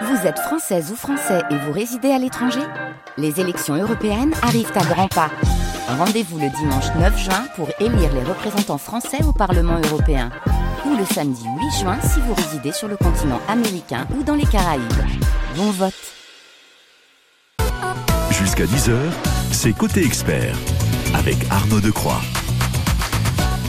Vous êtes française ou français et vous résidez à l'étranger Les élections européennes arrivent à grands pas. Rendez-vous le dimanche 9 juin pour élire les représentants français au Parlement européen. Ou le samedi 8 juin si vous résidez sur le continent américain ou dans les Caraïbes. Bon vote Jusqu'à 10h, c'est Côté Expert avec Arnaud Decroix.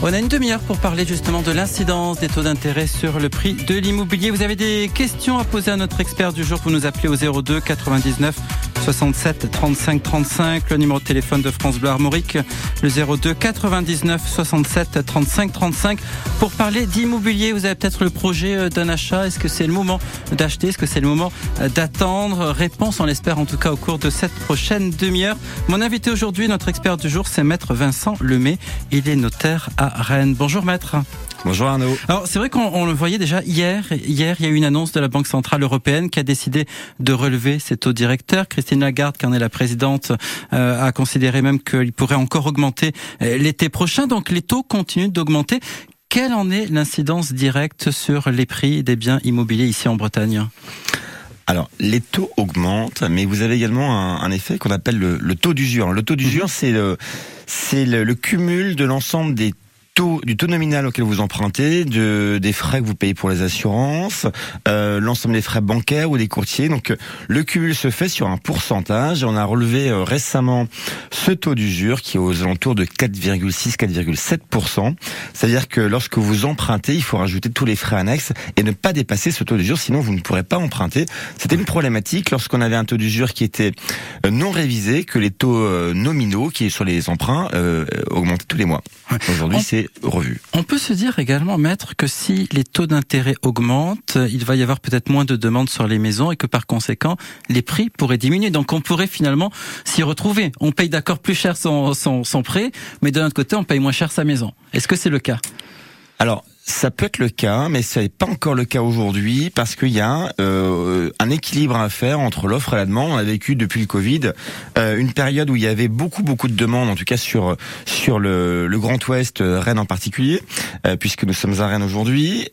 On a une demi-heure pour parler justement de l'incidence des taux d'intérêt sur le prix de l'immobilier. Vous avez des questions à poser à notre expert du jour. Vous nous appelez au 02 99 67 35 35, le numéro de téléphone de France Bleu Armorique, le 02 99 67 35 35. Pour parler d'immobilier, vous avez peut-être le projet euh, d'un achat. Est-ce que c'est le moment d'acheter? Est-ce que c'est le moment euh, d'attendre? Réponse, on l'espère en tout cas au cours de cette prochaine demi-heure. Mon invité aujourd'hui, notre expert du jour, c'est Maître Vincent Lemay. Il est notaire à Rennes. Bonjour Maître. Bonjour Arnaud. Alors c'est vrai qu'on le voyait déjà hier. Hier, il y a eu une annonce de la Banque centrale européenne qui a décidé de relever ses taux directeurs. Christine Lagarde, qui en est la présidente, euh, a considéré même qu'il pourrait encore augmenter euh, l'été prochain. Donc les taux continuent d'augmenter. Quelle en est l'incidence directe sur les prix des biens immobiliers ici en Bretagne? Alors, les taux augmentent, mais vous avez également un, effet qu'on appelle le, taux d'usure. Le taux d'usure, mhm. c'est le, c'est le, cumul de l'ensemble des taux, du taux nominal auquel vous empruntez, de, des frais que vous payez pour les assurances, euh, l'ensemble des frais bancaires ou des courtiers. Donc le cumul se fait sur un pourcentage. On a relevé euh, récemment ce taux d'usure qui est aux alentours de 4,6-4,7%. C'est-à-dire que lorsque vous empruntez, il faut rajouter tous les frais annexes et ne pas dépasser ce taux d'usure, sinon vous ne pourrez pas emprunter. C'était une problématique lorsqu'on avait un taux d'usure qui était euh, non révisé, que les taux euh, nominaux qui est sur les emprunts euh, augmentaient tous les mois. Aujourd'hui, c'est revu. On peut se dire également, maître, que si les taux d'intérêt augmentent, il va y avoir peut-être moins de demandes sur les maisons et que par conséquent, les prix pourraient diminuer. Donc on pourrait finalement s'y retrouver. On paye d'accord plus cher son, son, son prêt, mais de l'autre côté, on paye moins cher sa maison. Est-ce que c'est le cas? Alors, ça peut être le cas, mais ce n'est pas encore le cas aujourd'hui parce qu'il y a euh, un équilibre à faire entre l'offre et la demande. On a vécu depuis le Covid euh, une période où il y avait beaucoup beaucoup de demandes, en tout cas sur sur le, le Grand Ouest, euh, Rennes en particulier, euh, puisque nous sommes à Rennes aujourd'hui.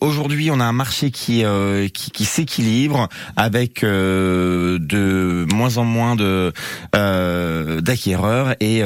Aujourd'hui, on a un marché qui qui, qui s'équilibre avec de moins en moins de d'acquéreurs et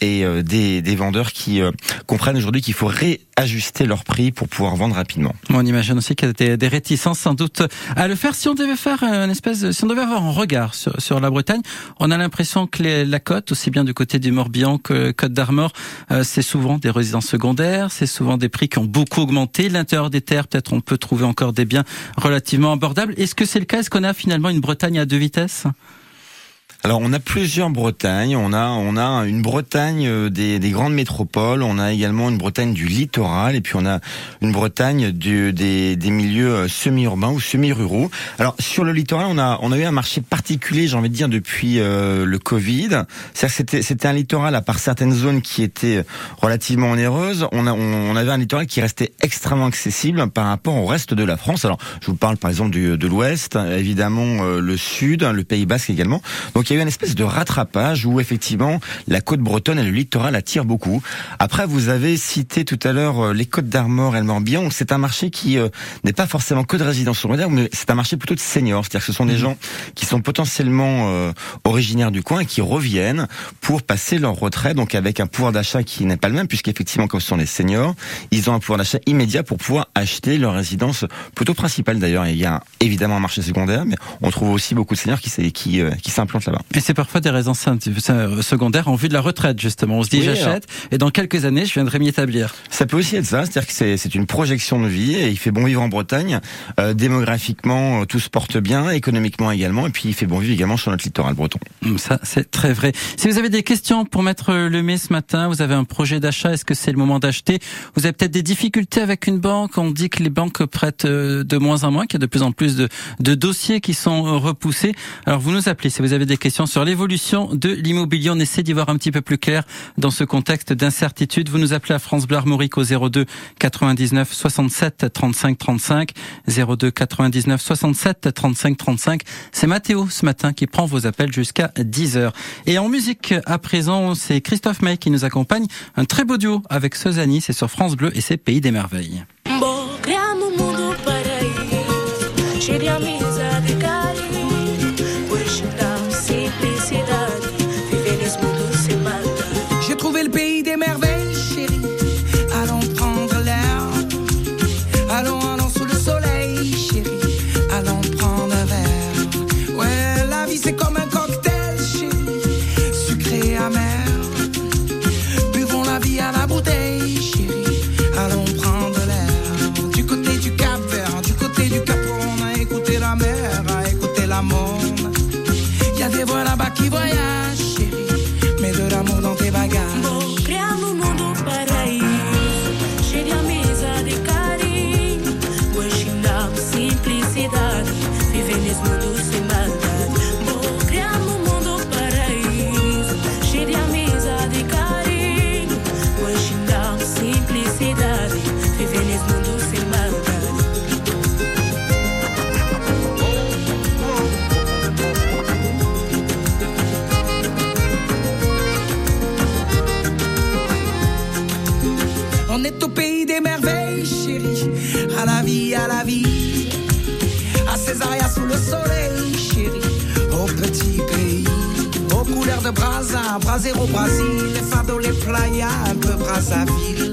et des, des vendeurs qui comprennent aujourd'hui qu'il faut réajuster leur prix pour pouvoir vendre rapidement. On imagine aussi qu'il y a des, réticences sans doute à le faire. Si on devait faire une espèce, si on devait avoir un regard sur, la Bretagne, on a l'impression que la côte, aussi bien du côté du Morbihan que Côte d'Armor, euh, c'est souvent des résidences secondaires, c'est souvent des prix qui ont beaucoup augmenté. L'intérieur des terres, peut-être on peut trouver encore des biens relativement abordables. Est-ce que c'est le cas? Est-ce qu'on a finalement une Bretagne à deux vitesses? Alors on a plusieurs Bretagnes, on a on a une Bretagne euh, des, des, grandes métropoles, on a également une Bretagne du littoral et puis on a une Bretagne du, des, des milieux euh, semi-urbains ou semi-ruraux. Alors sur le littoral, on a on a eu un marché particulier, j'ai envie de dire depuis euh, le Covid. C'est-à-dire c'était c'était un littoral à part certaines zones qui étaient relativement onéreuses, on a on, avait un littoral qui restait extrêmement accessible par rapport au reste de la France. Alors je vous parle par exemple du, de l'ouest, évidemment le sud, le Pays Basque également. Donc il y a eu une espèce de rattrapage où effectivement la côte bretonne et le littoral attirent beaucoup. Après, vous avez cité tout à l'heure euh, les côtes d'Armor et le Morbihan. C'est un marché qui euh, n'est pas forcément que de résidence secondaire, mais c'est un marché plutôt de seniors. C'est-à-dire que ce sont des mmh. gens qui sont potentiellement euh, originaires du coin et qui reviennent pour passer leur retrait, donc avec un pouvoir d'achat qui n'est pas le même, puisqu'effectivement, comme ce sont les seniors, ils ont un pouvoir d'achat immédiat pour pouvoir acheter leur résidence plutôt principale d'ailleurs. Il y a évidemment un marché secondaire, mais on trouve aussi beaucoup de seniors qui, qui, qui s'implantent là-bas. Et c'est parfois des raisons secondaires en vue de la retraite, justement. On se dit, j'achète, et dans quelques années, je viendrai m'y établir. Ça peut aussi être ça, c'est-à-dire que c'est une projection de vie, et il fait bon vivre en Bretagne. Euh, démographiquement, euh, tout se porte bien, économiquement également, et puis il fait bon vivre également sur notre littoral breton. Hum, ça, c'est très vrai. Si vous avez des questions pour mettre le mai ce matin, vous avez un projet d'achat, est-ce que c'est le moment d'acheter? Vous avez peut-être des difficultés avec une banque, on dit que les banques prêtent euh, de moins en moins, qu'il y a de plus en plus de, de dossiers qui sont repoussés. Alors vous nous appelez si vous avez des questions sur l'évolution de l'immobilier. On essaie d'y voir un petit peu plus clair dans ce contexte d'incertitude. Vous nous appelez à France Bleu Armorique au 02 99 67 35 35 02 99 67 35 35. C'est Mathéo ce matin qui prend vos appels jusqu'à 10 heures. Et en musique à présent, c'est Christophe May qui nous accompagne. Un très beau duo avec Sozani, c'est sur France Bleu et c'est Pays des Merveilles. La vie. À Césaria sous le soleil, chérie. Au petit pays. Aux couleurs de Brasa, Brasero, Brasil. Les fardeaux, les playas, un peu Brazzaville.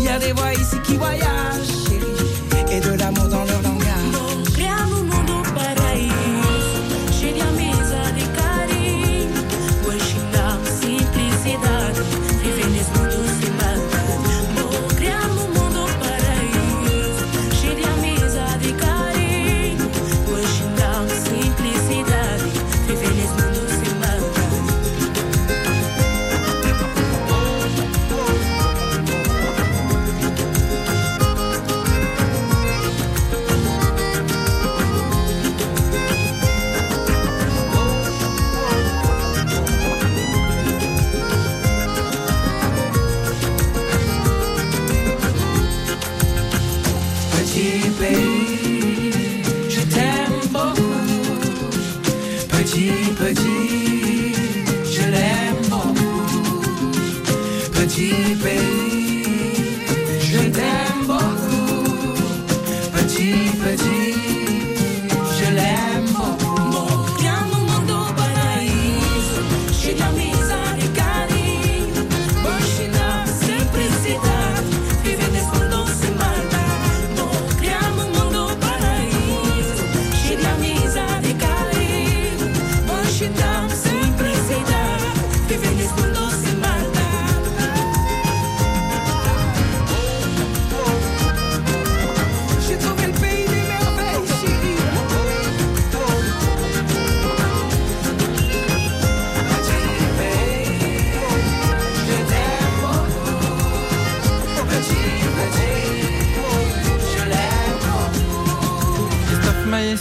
Y a des voix ici qui voyagent, chérie. Et de l'amour dans leur Petit,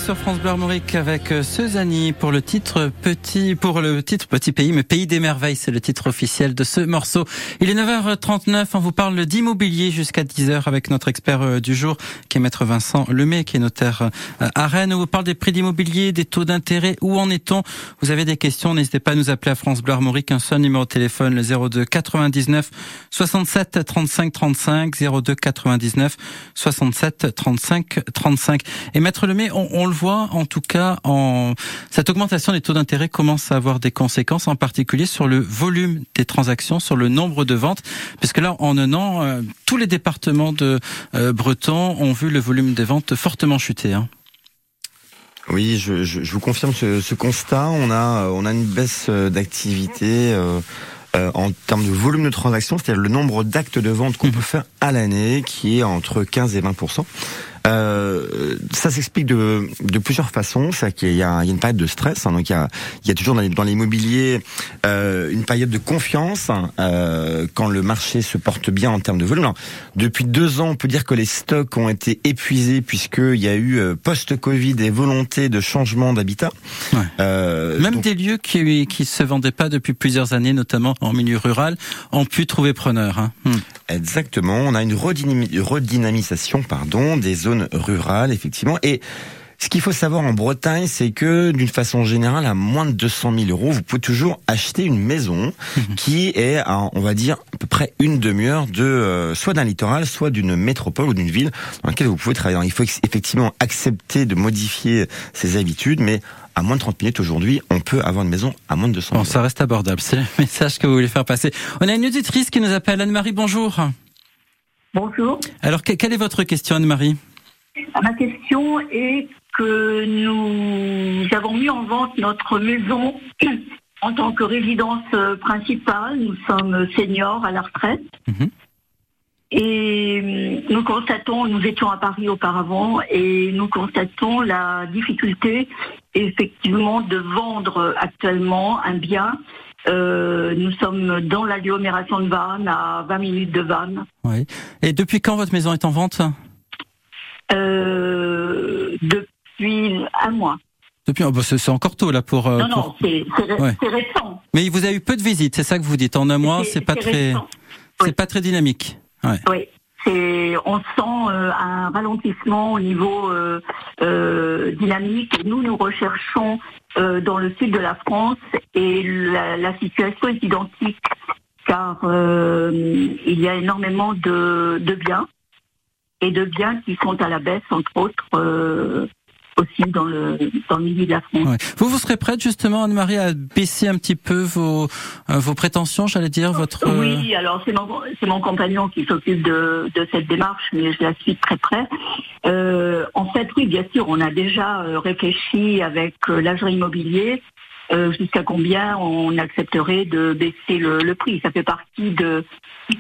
sur France Bleu Armorique avec euh, Suzanne pour le titre Petit, pour le titre Petit Pays, mais Pays des Merveilles, c'est le titre officiel de ce morceau. Il est 9h39, on vous parle d'immobilier jusqu'à 10h avec notre expert euh, du jour, qui est maître Vincent Lemay, qui est notaire euh, à Rennes. On vous parle des prix d'immobilier, des taux d'intérêt, où en est-on? Vous avez des questions, n'hésitez pas à nous appeler à France Bleu Armorique, un seul numéro de téléphone, le 02 99 67 35 35, 02 99 67 35 35. Et maître Lemay, on, on le voit en tout cas, en cette augmentation des taux d'intérêt commence à avoir des conséquences, en particulier sur le volume des transactions, sur le nombre de ventes, puisque là, en un an, euh, tous les départements de euh, Breton ont vu le volume des ventes fortement chuter. Hein. Oui, je, je, je vous confirme ce, ce constat. On a, on a une baisse euh, d'activité euh, euh, en termes de volume de transactions, c'est-à-dire le nombre d'actes de vente qu'on peut faire à l'année, qui est entre 15 et 20 Euh, ça s'explique de, de plusieurs façons. C'est qu'il y, a il y a une période de stress. hein, donc il y a, il y a toujours dans l'immobilier euh, une période de confiance hein, euh, quand le marché se porte bien en termes de volume. Alors, depuis deux ans, on peut dire que les stocks ont été épuisés puisqu'il y a eu post-Covid des volontés de changement d'habitat. Ouais. Même donc- des lieux qui qui se vendaient pas depuis plusieurs années, notamment en milieu rural, ont pu trouver preneur. Hein. Hmm. Exactement, on a une redynami- redynamisation pardon, des zones rurales, effectivement. Et Ce qu'il faut savoir en Bretagne, c'est que d'une façon générale, à moins de 200 000 euros, vous pouvez toujours acheter une maison qui est, à, on va dire, à peu près une demi-heure de euh, soit d'un littoral, soit d'une métropole ou d'une ville dans laquelle vous pouvez travailler. Alors, il faut effectivement accepter de modifier ses habitudes, mais à moins de 30 minutes aujourd'hui, on peut avoir une maison à moins de 200 000 Bon, euros. ça reste abordable. C'est le message que vous voulez faire passer. On a une auditrice qui nous appelle. Anne-Marie, bonjour. Bonjour. Alors, que- quelle est votre question, Anne-Marie? Ma question est que nous avons mis en vente notre maison en tant que résidence principale. Nous sommes seniors à la retraite. Mhm. Et nous constatons, nous étions à Paris auparavant, et nous constatons la difficulté effectivement de vendre actuellement un bien. Euh, nous sommes dans l'agglomération de Vannes, à 20 minutes de Vannes. Oui. Et depuis quand votre maison est en vente? Euh, depuis un mois. Depuis, oh, bah, c'est encore tôt là pour. euh, non, non, c'est c'est ré- Ouais. c'est récent. Mais il vous a eu peu de visites, c'est ça que vous dites. En un mois, c'est pas très, c'est Oui. pas très dynamique. Ouais. Oui. C'est, on sent euh, un ralentissement au niveau euh, euh, dynamique. Et nous, nous recherchons euh, dans le sud de la France et la, la situation est identique car euh, il y a énormément de, de biens et de biens qui sont à la baisse, entre autres, euh, aussi dans le, dans le milieu de la France. Ouais. Vous, vous serez prête justement, Anne-Marie, à baisser un petit peu vos, euh, vos prétentions, j'allais dire, votre. euh, Oui, alors c'est mon, c'est mon compagnon qui s'occupe de, de cette démarche, mais je la suis très près. Euh, en fait, oui, bien sûr, on a déjà euh, réfléchi avec l'agent immobilier euh, jusqu'à combien on accepterait de baisser le, le prix? Ça fait partie de,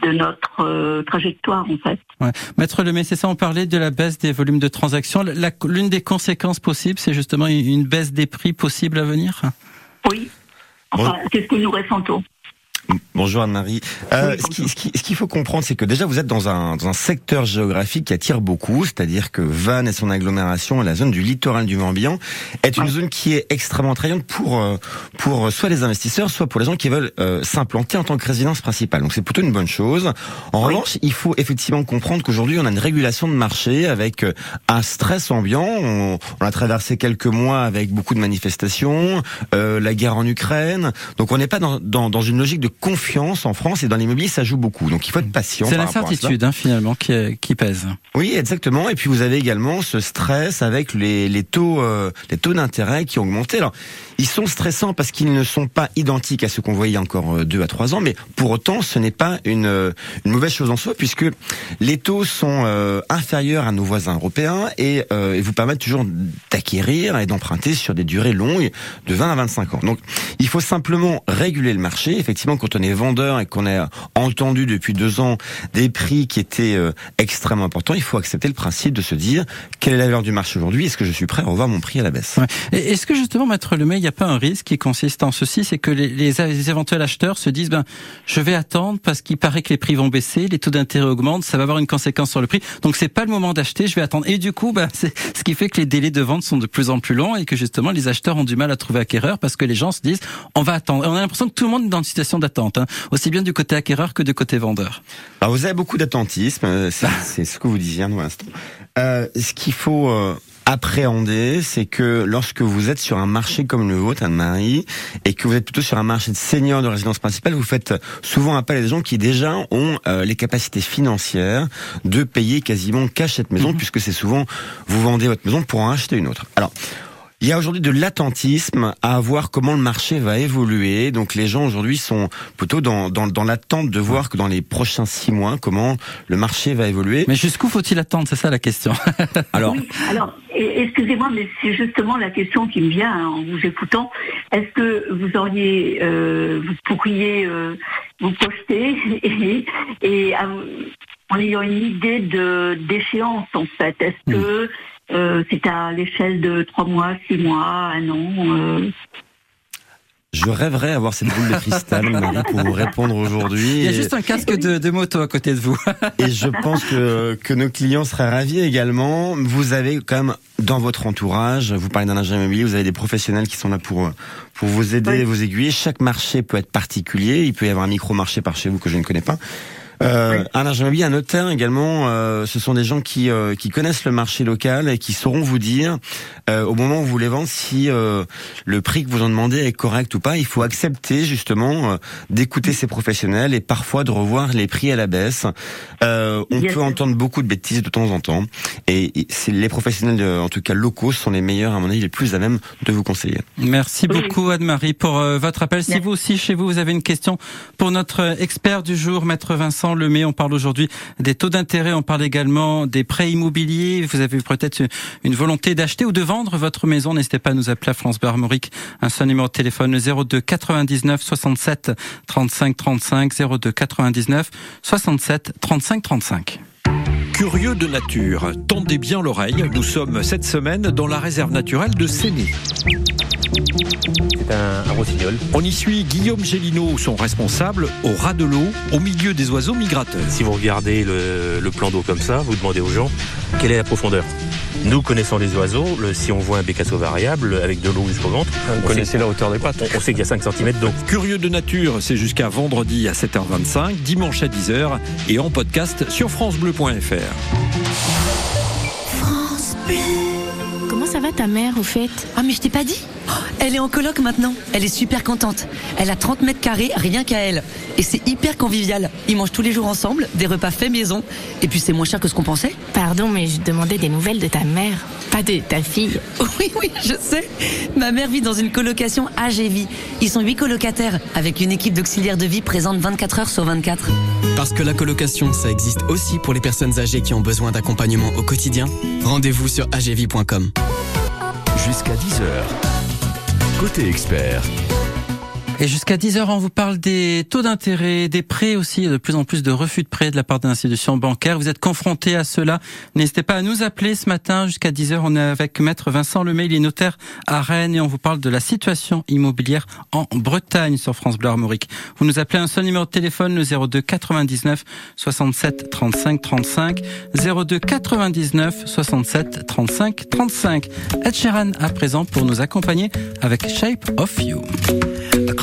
de notre euh, trajectoire, en fait. Ouais. Maître Lemay, c'est ça, on parlait de la baisse des volumes de transactions. L'une des conséquences possibles, c'est justement une une baisse des prix possible à venir? Oui. Enfin, c'est ce que nous ressentons. Bonjour Anne-Marie. Euh, ce qui- ce qui- ce qu'il faut comprendre, c'est que déjà vous êtes dans un, dans un secteur géographique qui attire beaucoup, c'est-à-dire que Vannes et son agglomération, la zone du littoral du Morbihan, est une zone qui est extrêmement attrayante pour euh, pour soit les investisseurs, soit pour les gens qui veulent euh, s'implanter en tant que résidence principale. Donc c'est plutôt une bonne chose. En Oui. revanche, il faut effectivement comprendre qu'aujourd'hui on a une régulation de marché avec euh, un stress ambiant. On, on a traversé quelques mois avec beaucoup de manifestations, euh, la guerre en Ukraine. Donc on n'est pas dans, dans, dans une logique de confiance en France et dans l'immobilier ça joue beaucoup. Donc il faut être patient. C'est l'incertitude, hein, finalement, qui, qui pèse. Oui, exactement. Et puis vous avez également ce stress avec les, les taux, euh, les taux d'intérêt qui ont augmenté. Alors, ils sont stressants parce qu'ils ne sont pas identiques à ce qu'on voyait encore euh, deux à trois ans, mais pour autant, ce n'est pas une, euh, une mauvaise chose en soi puisque les taux sont euh, inférieurs à nos voisins européens et, euh, et vous permettent toujours d'acquérir et d'emprunter sur des durées longues de 20 à 25 ans. Donc, il faut simplement réguler le marché. Effectivement, quand on est vendeur et qu'on a entendu depuis deux ans des prix qui étaient euh, extrêmement importants, il faut accepter le principe de se dire quelle est la valeur du marché aujourd'hui? Est-ce que je suis prêt à revoir mon prix à la baisse? Ouais. Est-ce que justement, Maître Lemay, il n'y a pas un risque qui consiste en ceci, c'est que les, les, les éventuels acheteurs se disent, ben, je vais attendre parce qu'il paraît que les prix vont baisser, les taux d'intérêt augmentent, ça va avoir une conséquence sur le prix. Donc c'est pas le moment d'acheter, je vais attendre. Et du coup, ben, c'est ce qui fait que les délais de vente sont de plus en plus longs et que justement les acheteurs ont du mal à trouver acquéreur parce que les gens se disent, on va attendre. Et on a l'impression que tout le monde est dans une situation d'attente, hein, aussi bien du côté acquéreur que du côté vendeur. Alors vous avez beaucoup d'attentisme, euh, c'est ce que vous disiez à l'instant. Euh, ce qu'il faut euh, appréhender, c'est que lorsque vous êtes sur un marché comme le vôtre, Anne-Marie, et que vous êtes plutôt sur un marché de seniors de résidence principale, vous faites souvent appel à des gens qui déjà ont euh, les capacités financières de payer quasiment cash cette maison, puisque c'est souvent vous vendez votre maison pour en acheter une autre. Alors il y a aujourd'hui de l'attentisme à voir comment le marché va évoluer. Donc les gens aujourd'hui sont plutôt dans, dans, dans l'attente de voir que dans les prochains six mois, comment le marché va évoluer. Mais jusqu'où faut-il attendre? C'est ça la question. Alors, Oui, alors, excusez-moi, mais c'est justement la question qui me vient hein, en vous écoutant. Est-ce que vous auriez, euh, vous pourriez euh, vous projeter et, et av- en ayant une idée de d'échéance en fait Est-ce que euh, c'est à l'échelle de trois mois, six mois, un an euh, je rêverais avoir cette boule de cristal Marie, pour vous répondre aujourd'hui. Il y a juste un casque de, de moto à côté de vous. Et je pense que, que nos clients seraient ravis également. Vous avez quand même dans votre entourage, vous parlez d'un agent immobilier, vous avez des professionnels qui sont là pour, pour vous aider, Oui. vous aiguiller. Chaque marché peut être particulier. Il peut y avoir un micro-marché par chez vous que je ne connais pas. Euh, alors j'aimerais bien un notaire également. euh, ce sont des gens qui euh, qui connaissent le marché local et qui sauront vous dire euh, au moment où vous les vendez si euh, le prix que vous en demandez est correct ou pas. Il faut accepter justement euh, d'écouter ces professionnels et parfois de revoir les prix à la baisse. Euh, on peut entendre beaucoup de bêtises de temps en temps et les professionnels de- en tout cas locaux sont les meilleurs à mon avis les plus à même de vous conseiller. Merci Oui. beaucoup Anne-Marie pour euh, votre appel. Si Merci. vous aussi chez vous vous avez une question pour notre expert du jour, maître Vincent On parle aujourd'hui des taux d'intérêt, on parle également des prêts immobiliers. Vous avez peut-être une- volonté d'acheter ou de vendre votre maison, n'hésitez pas à nous appeler à France Bleu Armorique. Un seul numéro de téléphone le 02 99 67 35 35 02 99 67 35 35. Curieux de nature, tendez bien l'oreille, nous sommes cette semaine dans la réserve naturelle de Séné. C'est un, un rossignol. On y suit Guillaume Gélineau, son responsable, au ras de l'eau, au milieu des oiseaux migrateurs. Si vous regardez le, le plan d'eau comme ça, vous demandez aux gens quelle est la profondeur? Nous connaissons les oiseaux, le- si on voit un bécasseau variable avec de l'eau jusqu'au ventre, on sait, la hauteur des pattes on, on sait qu'il y a 5 cm d'eau. Curieux de nature, c'est jusqu'à vendredi à 7h25, dimanche à 10h et en podcast sur francebleu.fr. Comment ça va ta mère au fait? Ah mais je t'ai pas dit Elle est en coloc maintenant. Elle est super contente. Elle a 30 mètres carrés, rien qu'à elle. Et c'est hyper convivial. Ils mangent tous les jours ensemble, des repas faits maison. Et puis c'est moins cher que ce qu'on pensait. Pardon mais je demandais des nouvelles de ta mère, pas de ta fille. Oui, oui, je sais. Ma mère vit dans une colocation AGV. Ils sont huit colocataires, avec une équipe d'auxiliaires de vie présente 24 heures sur 24. Parce que la colocation, ça existe aussi pour les personnes âgées qui ont besoin d'accompagnement au quotidien. Rendez-vous sur agv.com. Jusqu'à 10h. Côté expert, Et jusqu'à 10h, on vous parle des taux d'intérêt, des prêts aussi, de plus en plus de refus de prêts de la part des institutions bancaires. Vous êtes confrontés à cela. N'hésitez pas à nous appeler ce matin jusqu'à 10h. On est avec maître Vincent Lemay, il est notaire à Rennes et on vous parle de la situation immobilière en Bretagne sur France Bleu Armorique. Vous nous appelez un seul numéro de téléphone, le 02 99 67 35 35, 02 99 67 35 35. Ed Sheeran à présent pour nous accompagner avec Shape of You.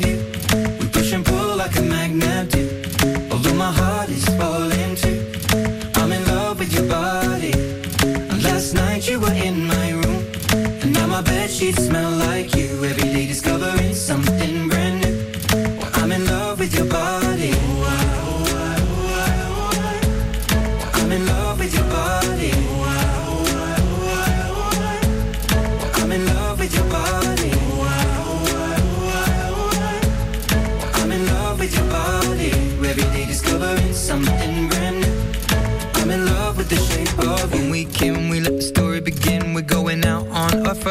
you. We push and pull like a magnet do. Although my heart is falling too. I'm in love with your body. And last night you were in my room. And now my bed sheets smell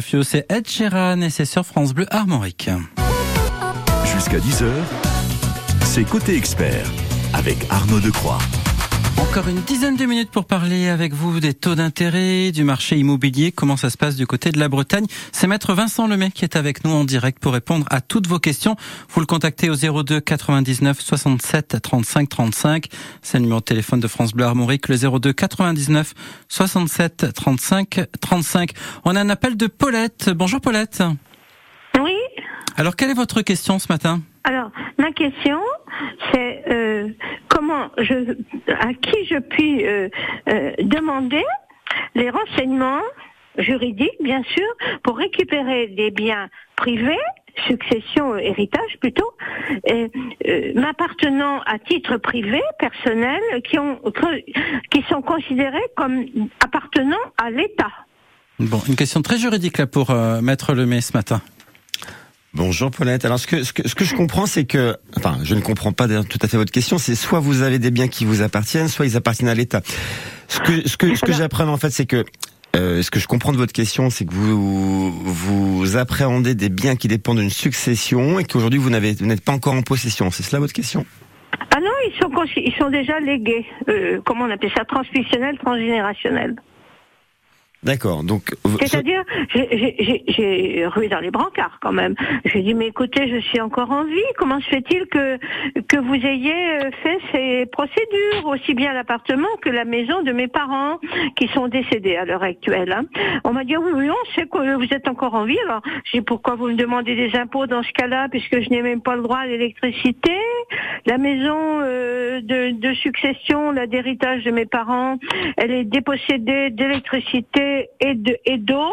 c'est Ed Sheeran et c'est sur France Bleu Armorique. Jusqu'à 10h, c'est Côté Expert avec Arnaud Decroix. Encore une dizaine de minutes pour parler avec vous des taux d'intérêt, du marché immobilier, comment ça se passe du côté de la Bretagne? C'est maître Vincent Lemay qui est avec nous en direct pour répondre à toutes vos questions. Vous le contactez au 02 99 67 35 35. C'est le numéro de téléphone de France Bleu Armorique, le 02 99 67 35 35. On a un appel de Paulette. Bonjour Paulette. Oui. Alors quelle est votre question ce matin? Alors, ma question, c'est je, à qui je puis euh, euh, demander les renseignements juridiques, bien sûr, pour récupérer des biens privés, succession, héritage plutôt, euh, m'appartenant à titre privé, personnel, qui ont qui sont considérés comme appartenant à l'État. Bon, une question très juridique là pour maître Lemay ce matin. Bonjour Paulette. Alors ce que, ce que, ce que je comprends, c'est que, enfin, je ne comprends pas tout à fait votre question. C'est soit vous avez des biens qui vous appartiennent, soit ils appartiennent à l'État. Ce que, ce que, ce que j'apprends en fait, c'est que euh, ce que je comprends de votre question, c'est que vous vous appréhendez des biens qui dépendent d'une succession et qu'aujourd'hui vous n'avez vous n'êtes pas encore en possession. C'est cela votre question? Ah non, ils sont ils sont déjà légués. Euh, comment on appelle ça? Transmissionnel, transgénérationnel. D'accord. Donc C'est-à-dire, j'ai- rué dans les brancards quand même. J'ai dit, mais écoutez, je suis encore en vie. Comment se fait-il que que vous ayez euh, fait ces procédures, aussi bien l'appartement que la maison de mes parents qui sont décédés à l'heure actuelle hein? On m'a dit, oui, oui, on sait que vous êtes encore en vie. Alors, j'ai pourquoi vous me demandez des impôts dans ce cas-là, puisque je n'ai même pas le droit à l'électricité? La maison euh, de, de succession, la d'héritage de mes parents, elle est dépossédée d'électricité et de et d'eau.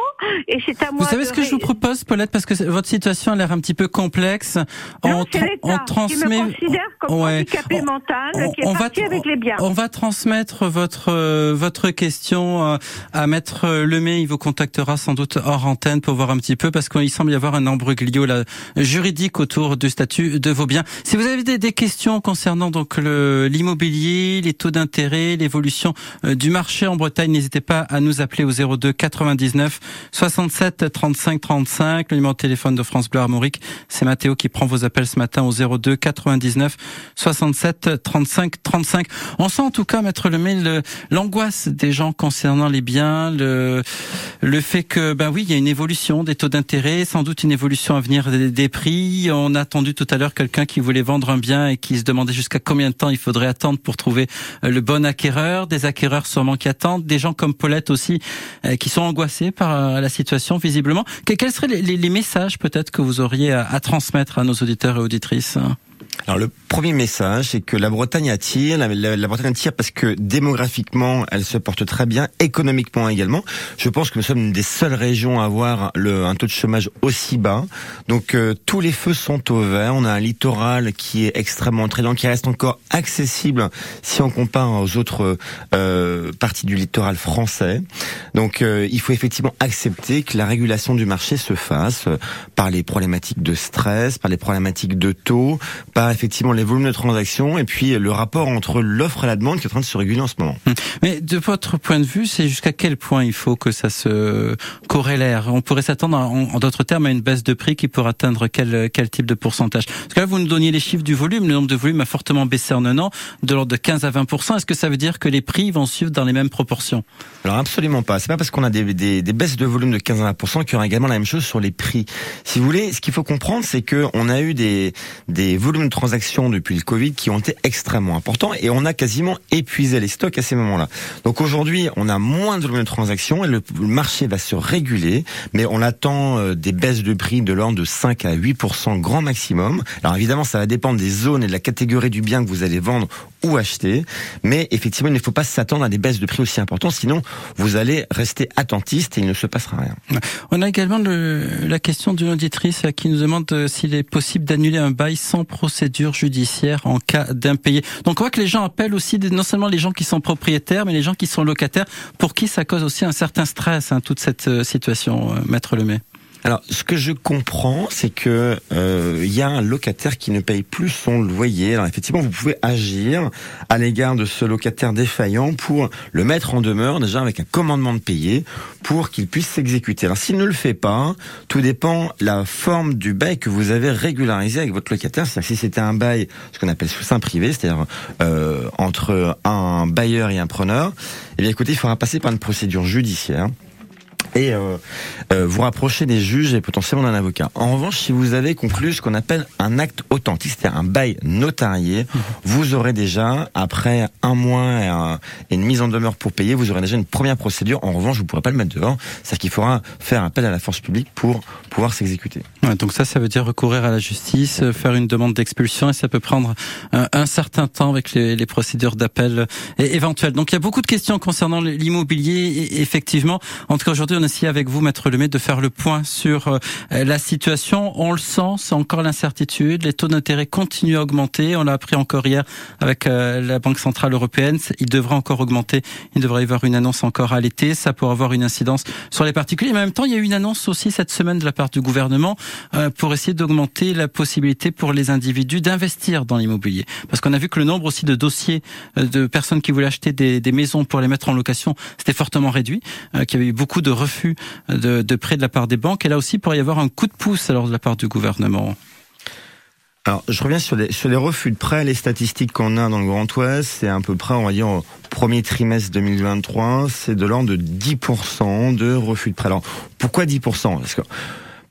Et c'est à moi Vous savez de ce que je vous propose, Paulette, parce que votre situation a l'air un petit peu complexe. Non, on, tra- qui transmet. me considère comme Ouais. handicapé mental, qui est on va parti avec les biens. On va transmettre votre euh, votre question euh, à Maître Lemay. Il vous contactera sans doute hors antenne pour voir un petit peu, parce qu'il semble y avoir un embroglio là, juridique autour du statut de vos biens. Si vous avez des, des questions concernant donc le- l'immobilier, les taux d'intérêt, l'évolution euh, du marché en Bretagne, n'hésitez pas à nous appeler au 02 99 67 35 35. Le numéro de téléphone de France Bleu Armorique, c'est Mathéo qui prend vos appels ce matin au 02 99 67 35 35. On sent en tout cas, Maître Lemay, le- l'angoisse des gens concernant les biens, le, le fait que, ben oui, il y a une évolution des taux d'intérêt, sans doute une évolution à venir des, des prix. On a attendu tout à l'heure quelqu'un qui voulait vendre un bien et qui se demandait jusqu'à combien de temps il faudrait attendre pour trouver euh, le bon acquéreur, des acquéreurs sûrement qui attendent, des gens comme Paulette aussi qui sont angoissés par euh, la situation visiblement. Que- Quels seraient les, messages peut-être que vous auriez à transmettre à nos auditeurs et auditrices? Alors le premier message, c'est que la Bretagne attire. La, Bretagne attire parce que démographiquement, elle se porte très bien, économiquement également. Je pense que nous sommes une des seules régions à avoir le, un taux de chômage aussi bas. Donc euh, tous les feux sont au vert. On a un littoral qui est extrêmement attrayant, qui reste encore accessible si on compare aux autres euh, parties du littoral français. Donc euh, il faut effectivement accepter que la régulation du marché se fasse euh, par les problématiques de stress, par les problématiques de taux, par effectivement les volumes de transactions et puis le rapport entre l'offre et la demande qui est en train de se réguler en ce moment. Mais de votre point de vue, c'est jusqu'à quel point il faut que ça se corrélère? On pourrait s'attendre, en, d'autres termes, à une baisse de prix qui pourrait atteindre quel, quel type de pourcentage? Parce que là, vous nous donniez les chiffres du volume. Le nombre de volumes a fortement baissé en un an, de l'ordre de 15 à 20 Est-ce que ça veut dire que les prix vont suivre dans les mêmes proportions? Alors absolument pas. C'est pas parce qu'on a des, des, des, baisses de volume de 15 à 20 qu'il y aura également la même chose sur les prix. Si vous voulez, ce qu'il faut comprendre, c'est que on a eu des, des volumes de transactions depuis le Covid qui ont été extrêmement importants et on a quasiment épuisé les stocks à ces moments-là. Donc aujourd'hui, on a moins de volume transactions et le, marché va se réguler, mais on attend euh, des baisses de prix de l'ordre de 5 à 8 grand maximum. Alors évidemment, ça va dépendre des zones et de la catégorie du bien que vous allez vendre ou acheter, mais effectivement, il ne faut pas s'attendre à des baisses de prix aussi importantes, sinon vous allez rester attentiste et il ne se passera rien. On a également le, la question d'une auditrice qui nous demande euh, s'il est possible d'annuler un bail sans procédure judiciaire en cas d'impayé. Donc on voit que les gens appellent aussi non seulement les gens qui sont propriétaires, mais les gens qui sont locataires, pour qui ça cause aussi un certain stress, hein, toute cette euh, situation, euh, Maître Lemay. Alors, ce que je comprends, c'est que euh, il y a un locataire qui ne paye plus son loyer. Alors, effectivement, vous pouvez agir à l'égard de ce locataire défaillant pour le mettre en demeure, déjà avec un commandement de payer, pour qu'il puisse s'exécuter. Alors, s'il ne le fait pas, tout dépend la forme du bail que vous avez régularisé avec votre locataire. C'est-à-dire si c'était un bail, ce qu'on appelle sous sein privé, c'est-à-dire euh, entre un bailleur et un preneur, eh bien, écoutez, il faudra passer par une procédure judiciaire et euh, euh, vous rapprocher des juges et potentiellement d'un avocat. En revanche, si vous avez conclu ce qu'on appelle un acte authentique, c'est-à-dire un bail notarié, vous aurez déjà, après un mois et, un, et, une mise en demeure pour payer, vous aurez déjà une première procédure. En revanche, vous ne pourrez pas le mettre dehors. C'est-à-dire qu'il faudra faire appel à la force publique pour pouvoir s'exécuter. Ouais, donc ça, ça veut dire recourir à la justice, faire une demande d'expulsion et ça peut prendre un, un certain temps avec les, les procédures d'appel éventuelles. Donc il y a beaucoup de questions concernant l'immobilier. Effectivement, en tout cas aujourd'hui, on essaie avec vous, Maître Lemay, de faire le point sur euh, la situation. On le sent, c'est encore l'incertitude. Les taux d'intérêt continuent à augmenter. On l'a appris encore hier avec euh, la Banque Centrale Européenne. Il devrait encore augmenter. Il devrait y avoir une annonce encore à l'été. Ça pourrait avoir une incidence sur les particuliers. Mais en même temps, il y a eu une annonce aussi cette semaine de la part du gouvernement euh, pour essayer d'augmenter la possibilité pour les individus d'investir dans l'immobilier. Parce qu'on a vu que le nombre aussi de dossiers de personnes qui voulaient acheter des, maisons pour les mettre en location, c'était fortement réduit, qu'il avait eu beaucoup de refus de, prêts de la part des banques. Et là aussi, il pourrait y avoir un coup de pouce alors de la part du gouvernement. Alors, je reviens sur les, refus de prêts. Les statistiques qu'on a dans le Grand Ouest, c'est à peu près, on va dire, au premier trimestre 2023, c'est de l'ordre de 10% de refus de prêts. Alors, pourquoi 10% Parce que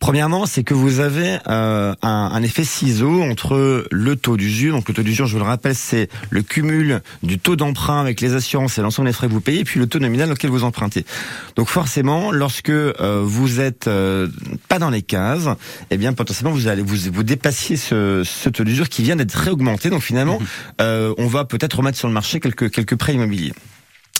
Premièrement, c'est que vous avez euh, un, un, effet ciseau entre le taux d'usure. Donc le taux d'usure, je vous le rappelle, c'est le cumul du taux d'emprunt avec les assurances et l'ensemble des frais que vous payez, et puis le taux nominal auquel vous empruntez. Donc forcément, lorsque euh, vous êtes euh, pas dans les cases, eh bien potentiellement vous allez vous, vous dépassiez ce, ce taux d'usure qui vient d'être réaugmenté. Donc finalement, euh, on va peut-être remettre sur le marché quelques quelques prêts immobiliers.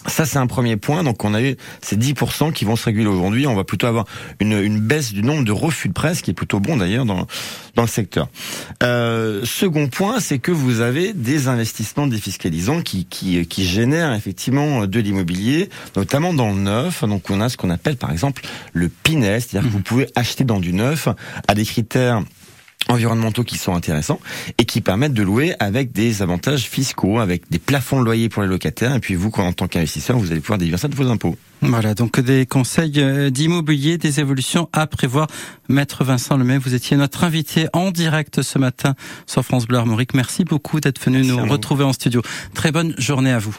Ça, c'est un premier point. Donc, on a eu ces 10% qui vont se réguler aujourd'hui. On va plutôt avoir une, une, baisse du nombre de refus de presse, qui est plutôt bon d'ailleurs dans, dans le secteur. Euh, second point, c'est que vous avez des investissements défiscalisants qui, qui, qui génèrent effectivement de l'immobilier, notamment dans le neuf. Donc, on a ce qu'on appelle par exemple le PINES, c'est-à-dire que vous pouvez acheter dans du neuf à des critères environnementaux qui sont intéressants et qui permettent de louer avec des avantages fiscaux, avec des plafonds de loyer pour les locataires. Et puis vous, en tant qu'investisseur, vous allez pouvoir déduire ça de vos impôts. Voilà, donc des conseils d'immobilier, des évolutions à prévoir. Maître Vincent Lemay, vous étiez notre invité en direct ce matin sur France Bleu Armorique. Merci beaucoup d'être venu Merci nous retrouver en studio. Très bonne journée à vous.